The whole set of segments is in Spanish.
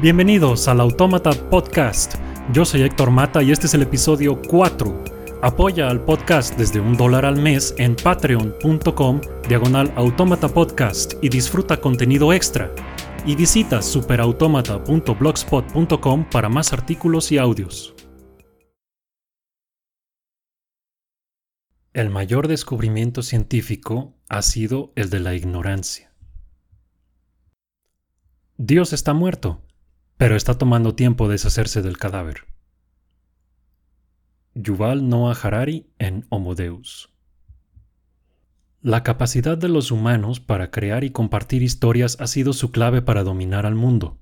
Bienvenidos al Autómata Podcast. Yo soy Héctor Mata y este es el episodio 4. Apoya al podcast desde un dólar al mes en patreon.com diagonal automata podcast y disfruta contenido extra. Y visita superautomata.blogspot.com para más artículos y audios. El mayor descubrimiento científico ha sido el de la ignorancia. Dios está muerto, pero está tomando tiempo deshacerse del cadáver. Yuval Noah Harari en Homo Deus. La capacidad de los humanos para crear y compartir historias ha sido su clave para dominar al mundo.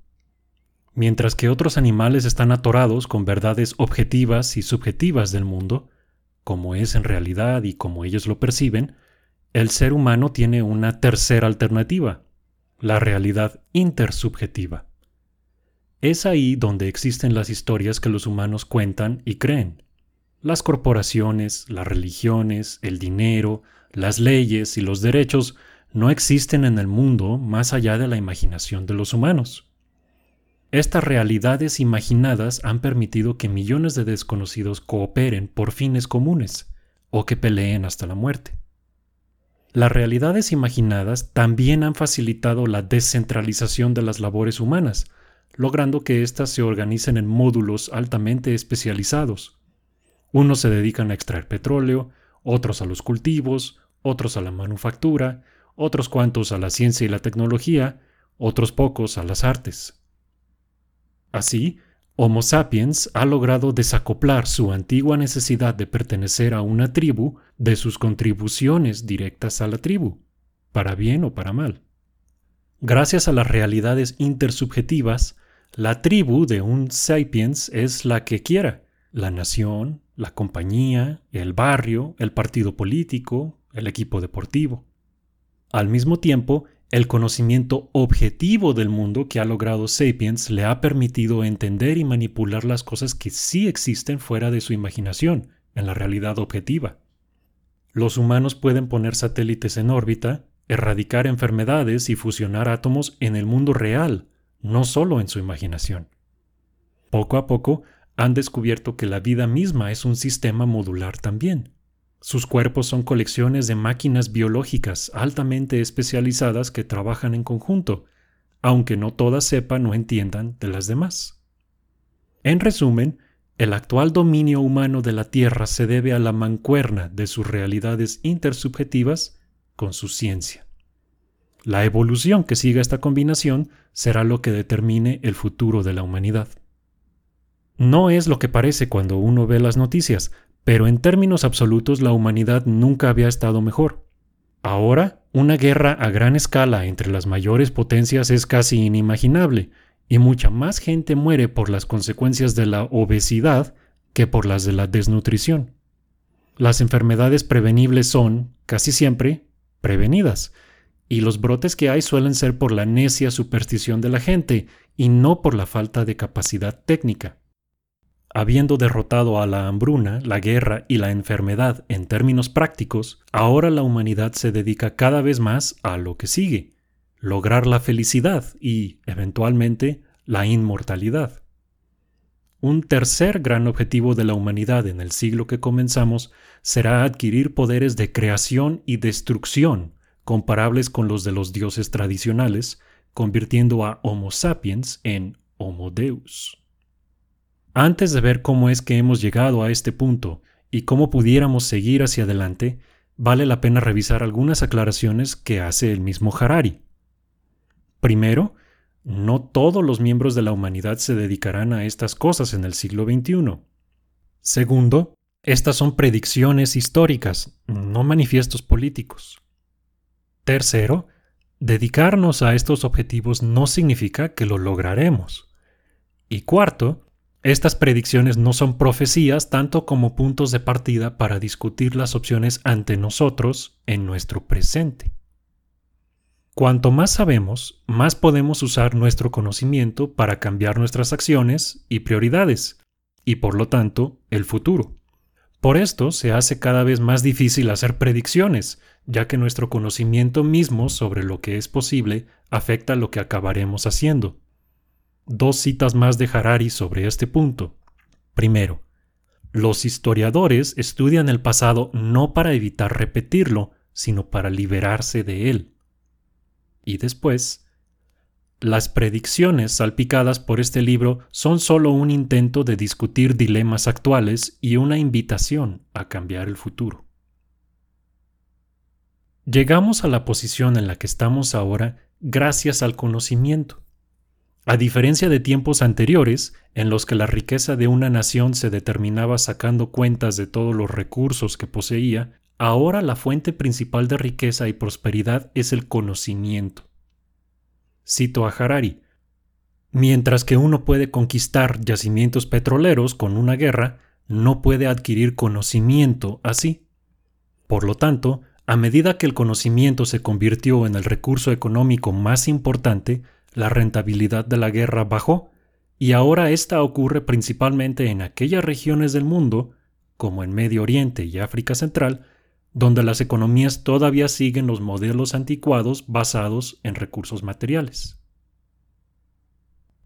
Mientras que otros animales están atorados con verdades objetivas y subjetivas del mundo, como es en realidad y como ellos lo perciben, el ser humano tiene una tercera alternativa, la realidad intersubjetiva. Es ahí donde existen las historias que los humanos cuentan y creen. Las corporaciones, las religiones, el dinero, las leyes y los derechos no existen en el mundo más allá de la imaginación de los humanos. Estas realidades imaginadas han permitido que millones de desconocidos cooperen por fines comunes o que peleen hasta la muerte. Las realidades imaginadas también han facilitado la descentralización de las labores humanas, logrando que éstas se organicen en módulos altamente especializados. Unos se dedican a extraer petróleo, otros a los cultivos, otros a la manufactura, otros cuantos a la ciencia y la tecnología, otros pocos a las artes. Así, Homo sapiens ha logrado desacoplar su antigua necesidad de pertenecer a una tribu de sus contribuciones directas a la tribu, para bien o para mal. Gracias a las realidades intersubjetivas, la tribu de un sapiens es la que quiera, la nación, la compañía, el barrio, el partido político, el equipo deportivo. Al mismo tiempo, el conocimiento objetivo del mundo que ha logrado Sapiens le ha permitido entender y manipular las cosas que sí existen fuera de su imaginación, en la realidad objetiva. Los humanos pueden poner satélites en órbita, erradicar enfermedades y fusionar átomos en el mundo real, no solo en su imaginación. Poco a poco han descubierto que la vida misma es un sistema modular también. Sus cuerpos son colecciones de máquinas biológicas altamente especializadas que trabajan en conjunto, aunque no todas sepan o entiendan de las demás. En resumen, el actual dominio humano de la Tierra se debe a la mancuerna de sus realidades intersubjetivas con su ciencia. La evolución que siga esta combinación será lo que determine el futuro de la humanidad. No es lo que parece cuando uno ve las noticias, pero en términos absolutos la humanidad nunca había estado mejor. Ahora, una guerra a gran escala entre las mayores potencias es casi inimaginable, y mucha más gente muere por las consecuencias de la obesidad que por las de la desnutrición. Las enfermedades prevenibles son, casi siempre, prevenidas, y los brotes que hay suelen ser por la necia superstición de la gente y no por la falta de capacidad técnica. Habiendo derrotado a la hambruna, la guerra y la enfermedad en términos prácticos, ahora la humanidad se dedica cada vez más a lo que sigue, lograr la felicidad y, eventualmente, la inmortalidad. Un tercer gran objetivo de la humanidad en el siglo que comenzamos será adquirir poderes de creación y destrucción comparables con los de los dioses tradicionales, convirtiendo a Homo sapiens en Homo Deus. Antes de ver cómo es que hemos llegado a este punto y cómo pudiéramos seguir hacia adelante, vale la pena revisar algunas aclaraciones que hace el mismo Harari. Primero, no todos los miembros de la humanidad se dedicarán a estas cosas en el siglo XXI. Segundo, estas son predicciones históricas, no manifiestos políticos. Tercero, dedicarnos a estos objetivos no significa que lo lograremos. Y cuarto, estas predicciones no son profecías tanto como puntos de partida para discutir las opciones ante nosotros en nuestro presente. Cuanto más sabemos, más podemos usar nuestro conocimiento para cambiar nuestras acciones y prioridades, y por lo tanto el futuro. Por esto se hace cada vez más difícil hacer predicciones, ya que nuestro conocimiento mismo sobre lo que es posible afecta lo que acabaremos haciendo. dos citas más de Harari sobre este punto. Primero, los historiadores estudian el pasado no para evitar repetirlo, sino para liberarse de él. Y después, las predicciones salpicadas por este libro son solo un intento de discutir dilemas actuales y una invitación a cambiar el futuro. Llegamos a la posición en la que estamos ahora gracias al conocimiento. A diferencia de tiempos anteriores, en los que la riqueza de una nación se determinaba sacando cuentas de todos los recursos que poseía, ahora la fuente principal de riqueza y prosperidad es el conocimiento. Cito a Harari. Mientras que uno puede conquistar yacimientos petroleros con una guerra, no puede adquirir conocimiento así. Por lo tanto, a medida que el conocimiento se convirtió en el recurso económico más importante, la rentabilidad de la guerra bajó, y ahora esta ocurre principalmente en aquellas regiones del mundo, como en Medio Oriente y África Central, donde las economías todavía siguen los modelos anticuados basados en recursos materiales.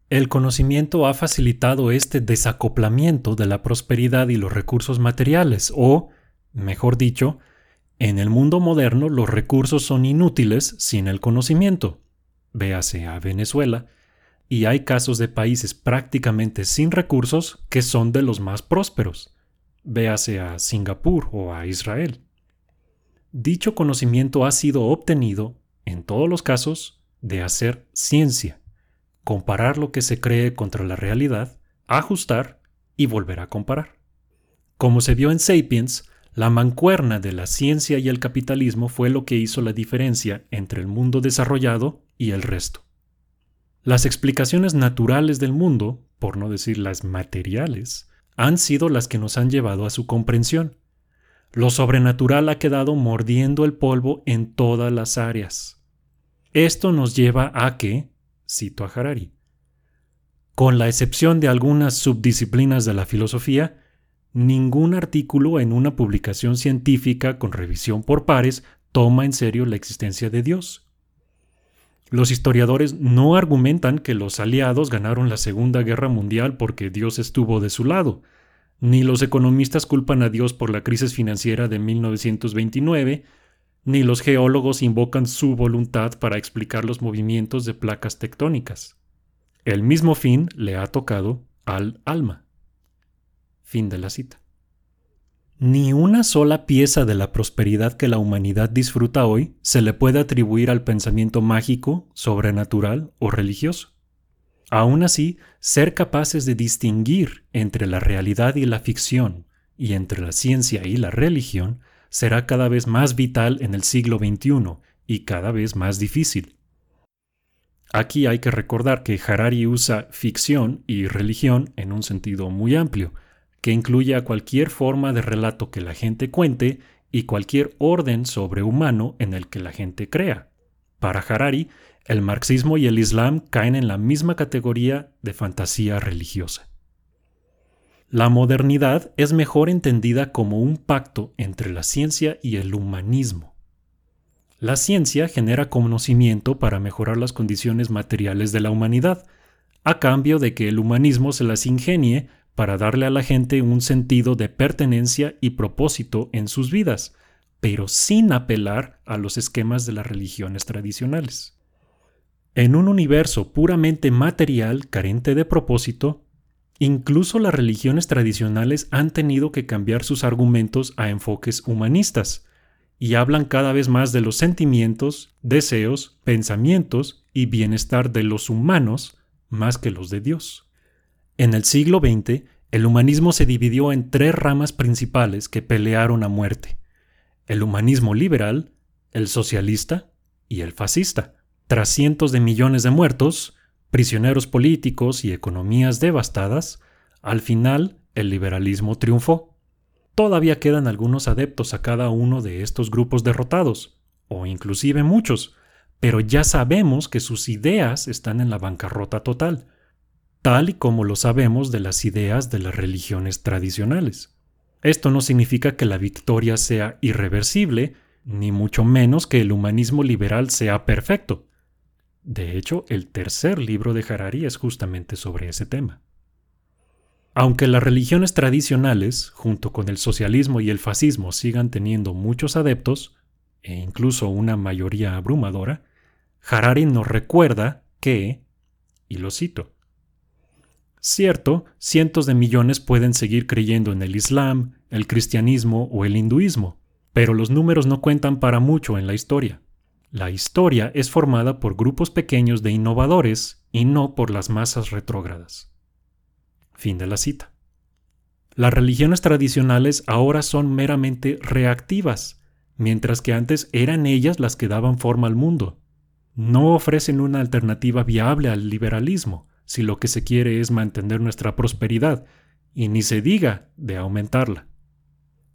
El conocimiento ha facilitado este desacoplamiento de la prosperidad y los recursos materiales, o, mejor dicho, en el mundo moderno los recursos son inútiles sin el conocimiento. Véase a Venezuela, y hay casos de países prácticamente sin recursos que son de los más prósperos. Véase a Singapur o a Israel. Dicho conocimiento ha sido obtenido, en todos los casos, de hacer ciencia, comparar lo que se cree contra la realidad, ajustar y volver a comparar. Como se vio en Sapiens, la mancuerna de la ciencia y el capitalismo fue lo que hizo la diferencia entre el mundo desarrollado y el resto. Las explicaciones naturales del mundo, por no decir las materiales, han sido las que nos han llevado a su comprensión. Lo sobrenatural ha quedado mordiendo el polvo en todas las áreas. Esto nos lleva a que, cito a Harari, con la excepción de algunas subdisciplinas de la filosofía, ningún artículo en una publicación científica con revisión por pares toma en serio la existencia de Dios. Los historiadores no argumentan que los aliados ganaron la Segunda Guerra Mundial porque Dios estuvo de su lado, ni los economistas culpan a Dios por la crisis financiera de 1929, ni los geólogos invocan su voluntad para explicar los movimientos de placas tectónicas. El mismo fin le ha tocado al alma. Fin de la cita. Ni una sola pieza de la prosperidad que la humanidad disfruta hoy se le puede atribuir al pensamiento mágico, sobrenatural o religioso. Aún así, ser capaces de distinguir entre la realidad y la ficción, y entre la ciencia y la religión, será cada vez más vital en el siglo XXI y cada vez más difícil. Aquí hay que recordar que Harari usa ficción y religión en un sentido muy amplio, que incluye a cualquier forma de relato que la gente cuente y cualquier orden sobrehumano en el que la gente crea. Para Harari, el marxismo y el islam caen en la misma categoría de fantasía religiosa. La modernidad es mejor entendida como un pacto entre la ciencia y el humanismo. La ciencia genera conocimiento para mejorar las condiciones materiales de la humanidad, a cambio de que el humanismo se las ingenie para darle a la gente un sentido de pertenencia y propósito en sus vidas, pero sin apelar a los esquemas de las religiones tradicionales. En un universo puramente material carente de propósito, incluso las religiones tradicionales han tenido que cambiar sus argumentos a enfoques humanistas, y hablan cada vez más de los sentimientos, deseos, pensamientos y bienestar de los humanos más que los de Dios. En el siglo XX, el humanismo se dividió en tres ramas principales que pelearon a muerte. El humanismo liberal, el socialista y el fascista. Tras cientos de millones de muertos, prisioneros políticos y economías devastadas, al final el liberalismo triunfó. Todavía quedan algunos adeptos a cada uno de estos grupos derrotados, o inclusive muchos, pero ya sabemos que sus ideas están en la bancarrota total, tal y como lo sabemos de las ideas de las religiones tradicionales. Esto no significa que la victoria sea irreversible, ni mucho menos que el humanismo liberal sea perfecto. De hecho, el tercer libro de Harari es justamente sobre ese tema. Aunque las religiones tradicionales, junto con el socialismo y el fascismo, sigan teniendo muchos adeptos, e incluso una mayoría abrumadora, Harari nos recuerda que, y lo cito, Cierto, cientos de millones pueden seguir creyendo en el Islam, el cristianismo o el hinduismo, pero los números no cuentan para mucho en la historia. La historia es formada por grupos pequeños de innovadores y no por las masas retrógradas. Fin de la cita. Las religiones tradicionales ahora son meramente reactivas, mientras que antes eran ellas las que daban forma al mundo. No ofrecen una alternativa viable al liberalismo, si lo que se quiere es mantener nuestra prosperidad, y ni se diga de aumentarla.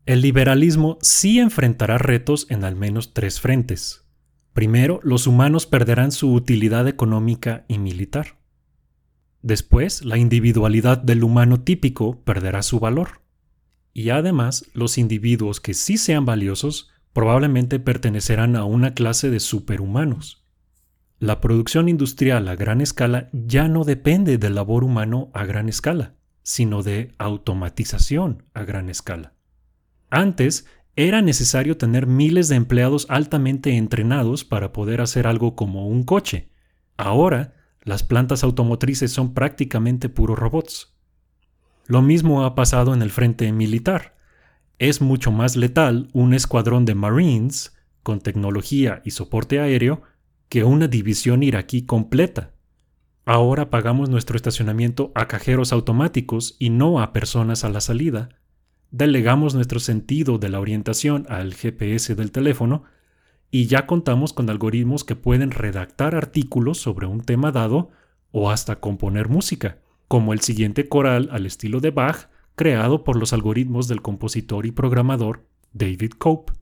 El liberalismo sí enfrentará retos en al menos tres frentes. Primero, los humanos perderán su utilidad económica y militar. Después, la individualidad del humano típico perderá su valor. Y además, los individuos que sí sean valiosos probablemente pertenecerán a una clase de superhumanos. La producción industrial a gran escala ya no depende del labor humano a gran escala, sino de automatización a gran escala. Antes, era necesario tener miles de empleados altamente entrenados para poder hacer algo como un coche. Ahora, las plantas automotrices son prácticamente puros robots. Lo mismo ha pasado en el frente militar. Es mucho más letal un escuadrón de Marines con tecnología y soporte aéreo que una división iraquí completa. Ahora pagamos nuestro estacionamiento a cajeros automáticos y no a personas a la salida, delegamos nuestro sentido de la orientación al GPS del teléfono y ya contamos con algoritmos que pueden redactar artículos sobre un tema dado o hasta componer música, como el siguiente coral al estilo de Bach creado por los algoritmos del compositor y programador David Cope.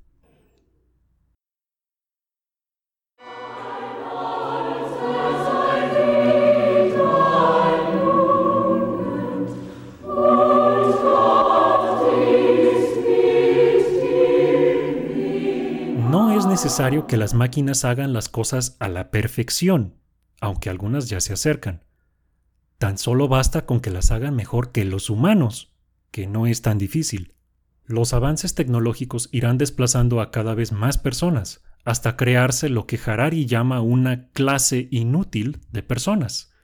Necesario que las máquinas hagan las cosas a la perfección, aunque algunas ya se acercan. Tan solo basta con que las hagan mejor que los humanos, que no es tan difícil. Los avances tecnológicos irán desplazando a cada vez más personas, hasta crearse lo que Harari llama una clase inútil de personas.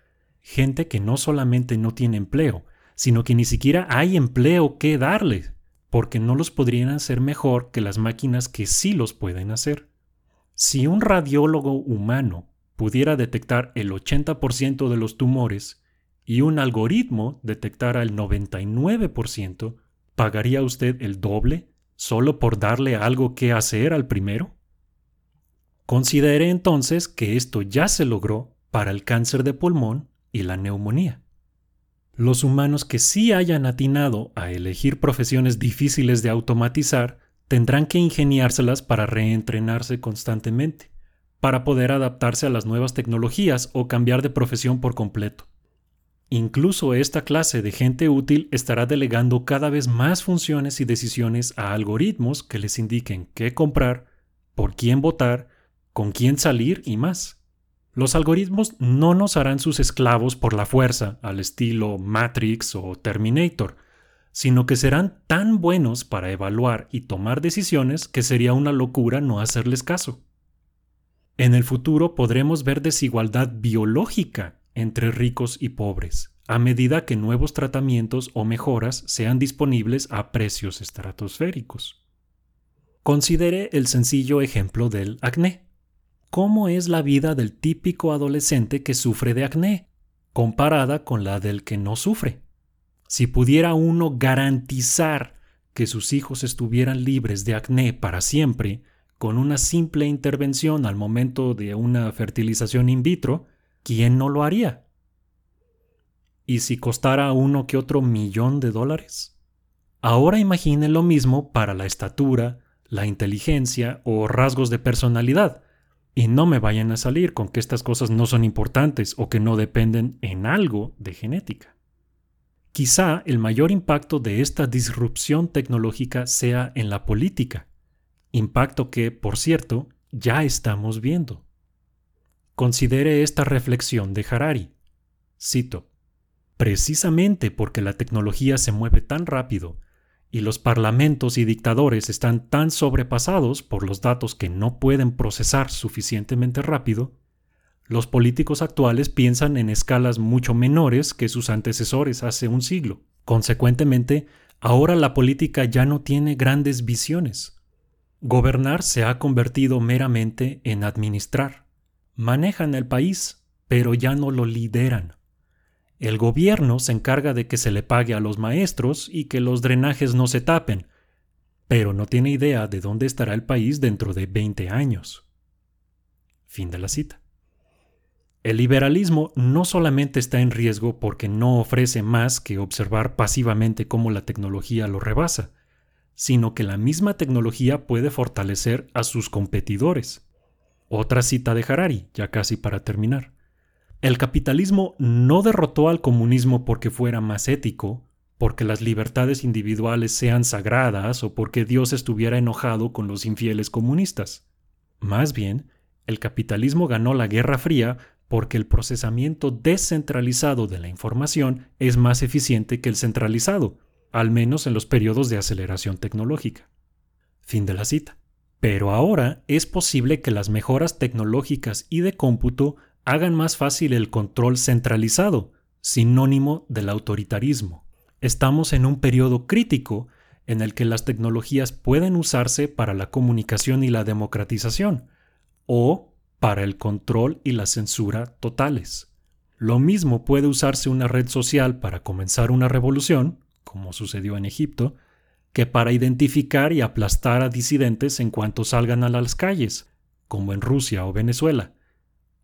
Gente que no solamente no tiene empleo, sino que ni siquiera hay empleo que darle porque no los podrían hacer mejor que las máquinas que sí los pueden hacer. Si un radiólogo humano pudiera detectar el 80% de los tumores y un algoritmo detectara el 99%, ¿pagaría usted el doble solo por darle algo que hacer al primero? Considere entonces que esto ya se logró para el cáncer de pulmón y la neumonía. Los humanos que sí hayan atinado a elegir profesiones difíciles de automatizar tendrán que ingeniárselas para reentrenarse constantemente, para poder adaptarse a las nuevas tecnologías o cambiar de profesión por completo. Incluso esta clase de gente útil estará delegando cada vez más funciones y decisiones a algoritmos que les indiquen qué comprar, por quién votar, con quién salir y más. Los algoritmos no nos harán sus esclavos por la fuerza, al estilo Matrix o Terminator, sino que serán tan buenos para evaluar y tomar decisiones que sería una locura no hacerles caso. En el futuro podremos ver desigualdad biológica entre ricos y pobres, a medida que nuevos tratamientos o mejoras sean disponibles a precios estratosféricos. Considere el sencillo ejemplo del acné cómo es la vida del típico adolescente que sufre de acné, comparada con la del que no sufre. Si pudiera uno garantizar que sus hijos estuvieran libres de acné para siempre, con una simple intervención al momento de una fertilización in vitro, ¿quién no lo haría? ¿Y si costara uno que otro millón de dólares? Ahora imagine lo mismo para la estatura, la inteligencia o rasgos de personalidad, y no me vayan a salir con que estas cosas no son importantes o que no dependen en algo de genética. Quizá el mayor impacto de esta disrupción tecnológica sea en la política, impacto que, por cierto, ya estamos viendo. Considere esta reflexión de Harari. Cito. Precisamente porque la tecnología se mueve tan rápido y los parlamentos y dictadores están tan sobrepasados por los datos que no pueden procesar suficientemente rápido, los políticos actuales piensan en escalas mucho menores que sus antecesores hace un siglo. Consecuentemente, ahora la política ya no tiene grandes visiones. Gobernar se ha convertido meramente en administrar. Manejan el país, pero ya no lo lideran. El gobierno se encarga de que se le pague a los maestros y que los drenajes no se tapen, pero no tiene idea de dónde estará el país dentro de 20 años. Fin de la cita. El liberalismo no solamente está en riesgo porque no ofrece más que observar pasivamente cómo la tecnología lo rebasa, sino que la misma tecnología puede fortalecer a sus competidores. Otra cita de Harari, ya casi para terminar. El capitalismo no derrotó al comunismo porque fuera más ético, porque las libertades individuales sean sagradas o porque Dios estuviera enojado con los infieles comunistas. Más bien, el capitalismo ganó la Guerra Fría porque el procesamiento descentralizado de la información es más eficiente que el centralizado, al menos en los periodos de aceleración tecnológica. Fin de la cita. Pero ahora es posible que las mejoras tecnológicas y de cómputo hagan más fácil el control centralizado, sinónimo del autoritarismo. Estamos en un periodo crítico en el que las tecnologías pueden usarse para la comunicación y la democratización, o para el control y la censura totales. Lo mismo puede usarse una red social para comenzar una revolución, como sucedió en Egipto, que para identificar y aplastar a disidentes en cuanto salgan a las calles, como en Rusia o Venezuela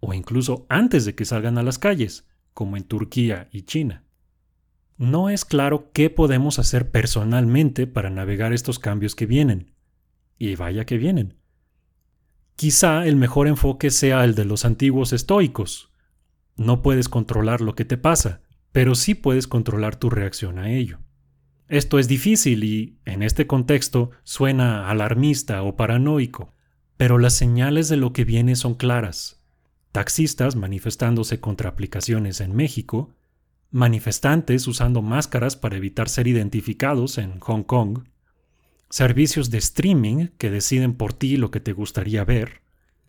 o incluso antes de que salgan a las calles, como en Turquía y China. No es claro qué podemos hacer personalmente para navegar estos cambios que vienen. Y vaya que vienen. Quizá el mejor enfoque sea el de los antiguos estoicos. No puedes controlar lo que te pasa, pero sí puedes controlar tu reacción a ello. Esto es difícil y, en este contexto, suena alarmista o paranoico, pero las señales de lo que viene son claras taxistas manifestándose contra aplicaciones en México, manifestantes usando máscaras para evitar ser identificados en Hong Kong, servicios de streaming que deciden por ti lo que te gustaría ver,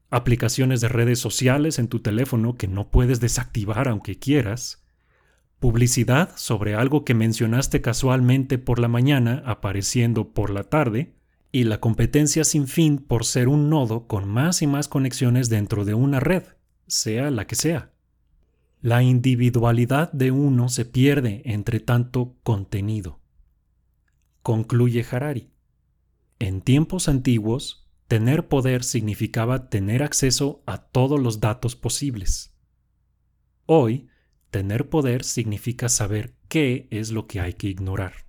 aplicaciones de redes sociales en tu teléfono que no puedes desactivar aunque quieras, publicidad sobre algo que mencionaste casualmente por la mañana apareciendo por la tarde, y la competencia sin fin por ser un nodo con más y más conexiones dentro de una red sea la que sea. La individualidad de uno se pierde entre tanto contenido. Concluye Harari. En tiempos antiguos, tener poder significaba tener acceso a todos los datos posibles. Hoy, tener poder significa saber qué es lo que hay que ignorar.